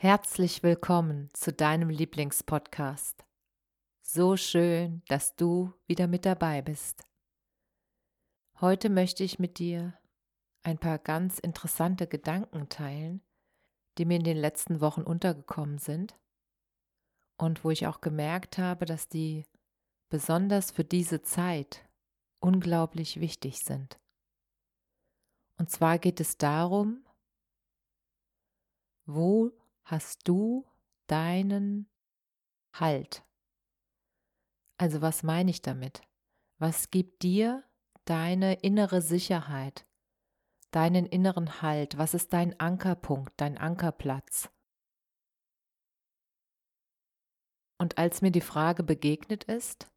Herzlich willkommen zu deinem Lieblingspodcast. So schön, dass du wieder mit dabei bist. Heute möchte ich mit dir ein paar ganz interessante Gedanken teilen, die mir in den letzten Wochen untergekommen sind und wo ich auch gemerkt habe, dass die besonders für diese Zeit unglaublich wichtig sind. Und zwar geht es darum, wo hast du deinen Halt. Also was meine ich damit? Was gibt dir deine innere Sicherheit, deinen inneren Halt? Was ist dein Ankerpunkt, dein Ankerplatz? Und als mir die Frage begegnet ist,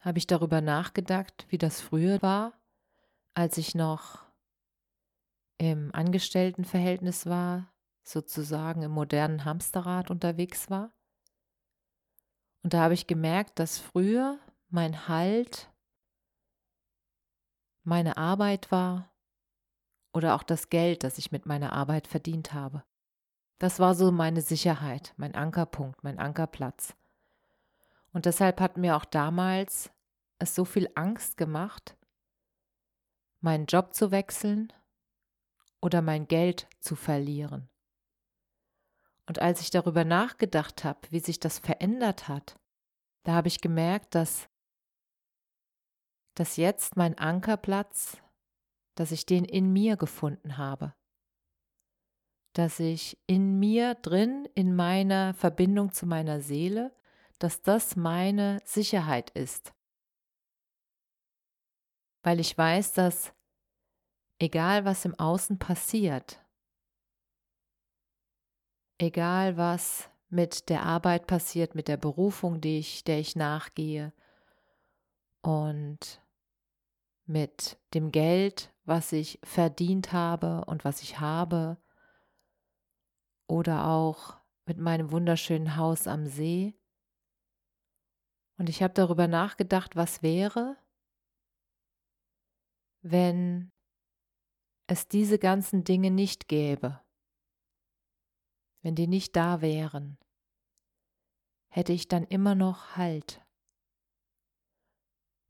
habe ich darüber nachgedacht, wie das früher war, als ich noch im Angestelltenverhältnis war, sozusagen im modernen Hamsterrad unterwegs war. Und da habe ich gemerkt, dass früher mein Halt meine Arbeit war oder auch das Geld, das ich mit meiner Arbeit verdient habe. Das war so meine Sicherheit, mein Ankerpunkt, mein Ankerplatz. Und deshalb hat mir auch damals es so viel Angst gemacht, meinen Job zu wechseln oder mein Geld zu verlieren. Und als ich darüber nachgedacht habe, wie sich das verändert hat, da habe ich gemerkt, dass, dass jetzt mein Ankerplatz, dass ich den in mir gefunden habe. Dass ich in mir drin, in meiner Verbindung zu meiner Seele, dass das meine Sicherheit ist. Weil ich weiß, dass egal was im Außen passiert, egal was mit der Arbeit passiert, mit der Berufung, die ich, der ich nachgehe und mit dem Geld, was ich verdient habe und was ich habe oder auch mit meinem wunderschönen Haus am See. Und ich habe darüber nachgedacht, was wäre, wenn es diese ganzen Dinge nicht gäbe wenn die nicht da wären, hätte ich dann immer noch Halt.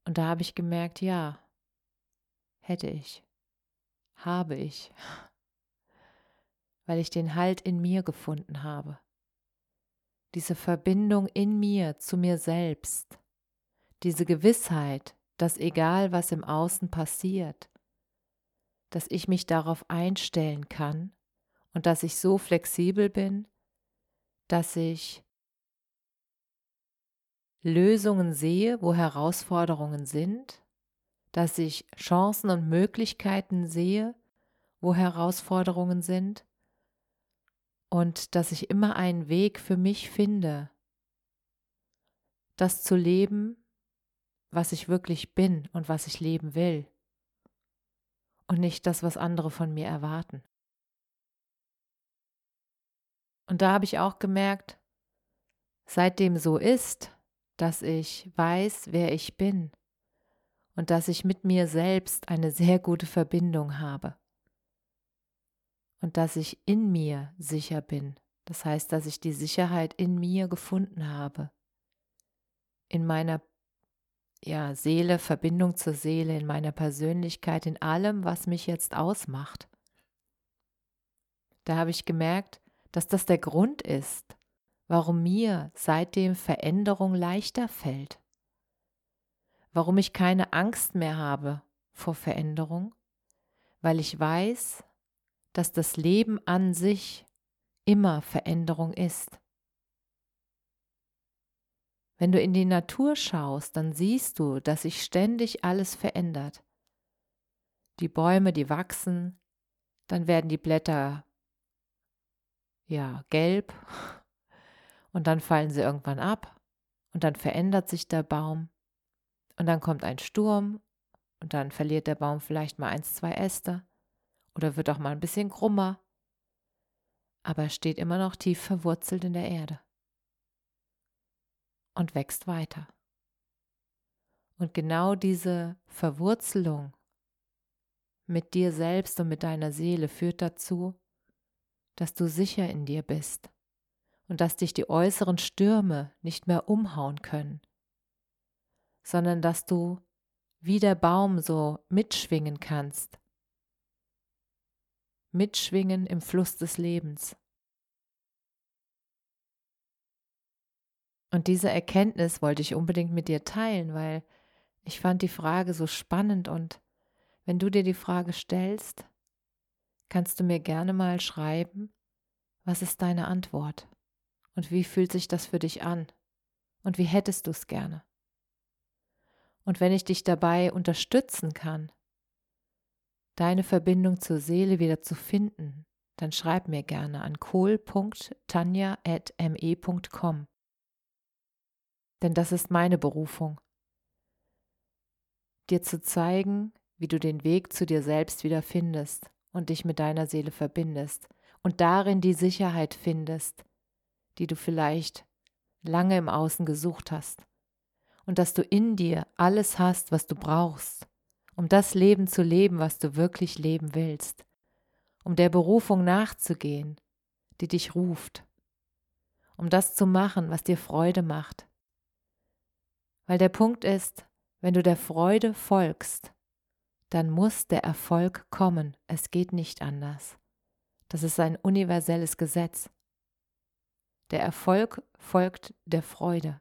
Und da habe ich gemerkt, ja, hätte ich, habe ich, weil ich den Halt in mir gefunden habe. Diese Verbindung in mir zu mir selbst, diese Gewissheit, dass egal was im Außen passiert, dass ich mich darauf einstellen kann und dass ich so flexibel bin, dass ich Lösungen sehe, wo Herausforderungen sind, dass ich Chancen und Möglichkeiten sehe, wo Herausforderungen sind und dass ich immer einen Weg für mich finde, das zu leben, was ich wirklich bin und was ich leben will und nicht das, was andere von mir erwarten. Und da habe ich auch gemerkt, seitdem so ist, dass ich weiß, wer ich bin und dass ich mit mir selbst eine sehr gute Verbindung habe und dass ich in mir sicher bin. Das heißt, dass ich die Sicherheit in mir gefunden habe, in meiner ja, Seele, Verbindung zur Seele, in meiner Persönlichkeit, in allem, was mich jetzt ausmacht. Da habe ich gemerkt, dass das der Grund ist, warum mir seitdem Veränderung leichter fällt, warum ich keine Angst mehr habe vor Veränderung, weil ich weiß, dass das Leben an sich immer Veränderung ist. Wenn du in die Natur schaust, dann siehst du, dass sich ständig alles verändert. Die Bäume, die wachsen, dann werden die Blätter ja gelb. Und dann fallen sie irgendwann ab. Und dann verändert sich der Baum. Und dann kommt ein Sturm. Und dann verliert der Baum vielleicht mal eins, zwei Äste. Oder wird auch mal ein bisschen krummer, aber er steht immer noch tief verwurzelt in der Erde. Und wächst weiter. Und genau diese Verwurzelung mit dir selbst und mit deiner Seele führt dazu, dass du sicher in dir bist und dass dich die äußeren Stürme nicht mehr umhauen können, sondern dass du wie der Baum so mitschwingen kannst, mitschwingen im Fluss des Lebens. Und diese Erkenntnis wollte ich unbedingt mit dir teilen, weil ich fand die Frage so spannend und wenn du dir die Frage stellst, kannst du mir gerne mal schreiben, was ist deine Antwort und wie fühlt sich das für dich an und wie hättest du es gerne. Und wenn ich dich dabei unterstützen kann, deine Verbindung zur Seele wieder zu finden, dann schreib mir gerne an kohl.tanja.me.com. Denn das ist meine Berufung, dir zu zeigen, wie du den Weg zu dir selbst wieder findest und dich mit deiner Seele verbindest und darin die Sicherheit findest, die du vielleicht lange im Außen gesucht hast. Und dass du in dir alles hast, was du brauchst, um das Leben zu leben, was du wirklich leben willst, um der Berufung nachzugehen, die dich ruft, um das zu machen, was dir Freude macht. Weil der Punkt ist, wenn du der Freude folgst, dann muss der Erfolg kommen. Es geht nicht anders. Das ist ein universelles Gesetz. Der Erfolg folgt der Freude.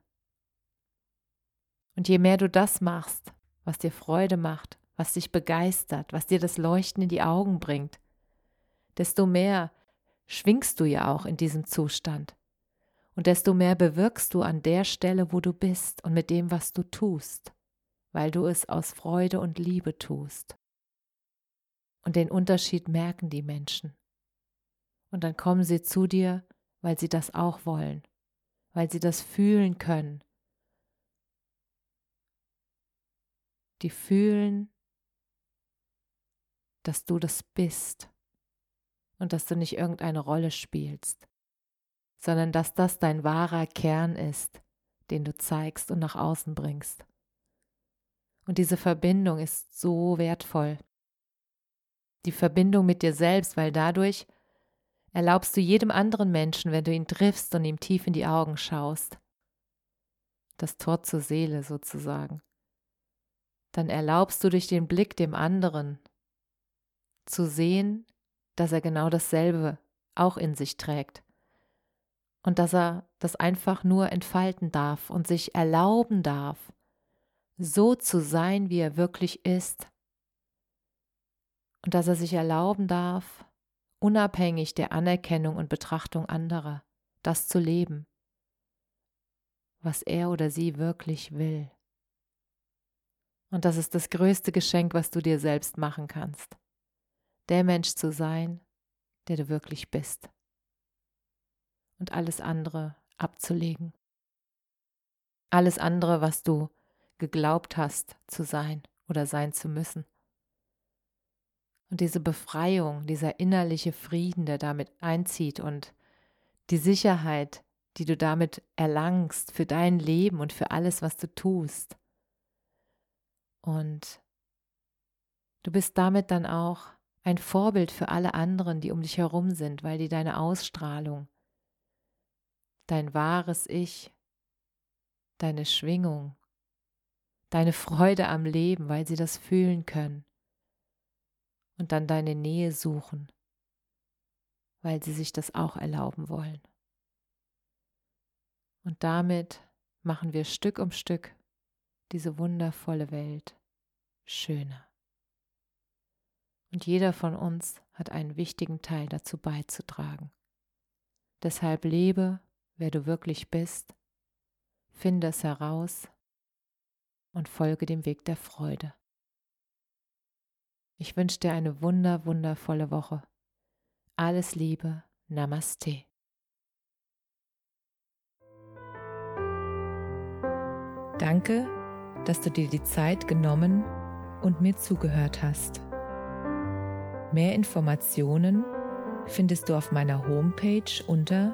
Und je mehr du das machst, was dir Freude macht, was dich begeistert, was dir das Leuchten in die Augen bringt, desto mehr schwingst du ja auch in diesem Zustand. Und desto mehr bewirkst du an der Stelle, wo du bist und mit dem, was du tust weil du es aus Freude und Liebe tust. Und den Unterschied merken die Menschen. Und dann kommen sie zu dir, weil sie das auch wollen, weil sie das fühlen können. Die fühlen, dass du das bist und dass du nicht irgendeine Rolle spielst, sondern dass das dein wahrer Kern ist, den du zeigst und nach außen bringst. Und diese Verbindung ist so wertvoll. Die Verbindung mit dir selbst, weil dadurch erlaubst du jedem anderen Menschen, wenn du ihn triffst und ihm tief in die Augen schaust, das Tor zur Seele sozusagen, dann erlaubst du durch den Blick dem anderen zu sehen, dass er genau dasselbe auch in sich trägt. Und dass er das einfach nur entfalten darf und sich erlauben darf, so zu sein, wie er wirklich ist. Und dass er sich erlauben darf, unabhängig der Anerkennung und Betrachtung anderer, das zu leben, was er oder sie wirklich will. Und das ist das größte Geschenk, was du dir selbst machen kannst. Der Mensch zu sein, der du wirklich bist. Und alles andere abzulegen. Alles andere, was du geglaubt hast zu sein oder sein zu müssen. Und diese Befreiung, dieser innerliche Frieden, der damit einzieht und die Sicherheit, die du damit erlangst für dein Leben und für alles, was du tust. Und du bist damit dann auch ein Vorbild für alle anderen, die um dich herum sind, weil die deine Ausstrahlung, dein wahres Ich, deine Schwingung, deine Freude am Leben, weil sie das fühlen können. Und dann deine Nähe suchen, weil sie sich das auch erlauben wollen. Und damit machen wir Stück um Stück diese wundervolle Welt schöner. Und jeder von uns hat einen wichtigen Teil dazu beizutragen. Deshalb lebe, wer du wirklich bist, finde es heraus und folge dem Weg der Freude. Ich wünsche dir eine wunder, wundervolle Woche. Alles Liebe, Namaste. Danke, dass du dir die Zeit genommen und mir zugehört hast. Mehr Informationen findest du auf meiner Homepage unter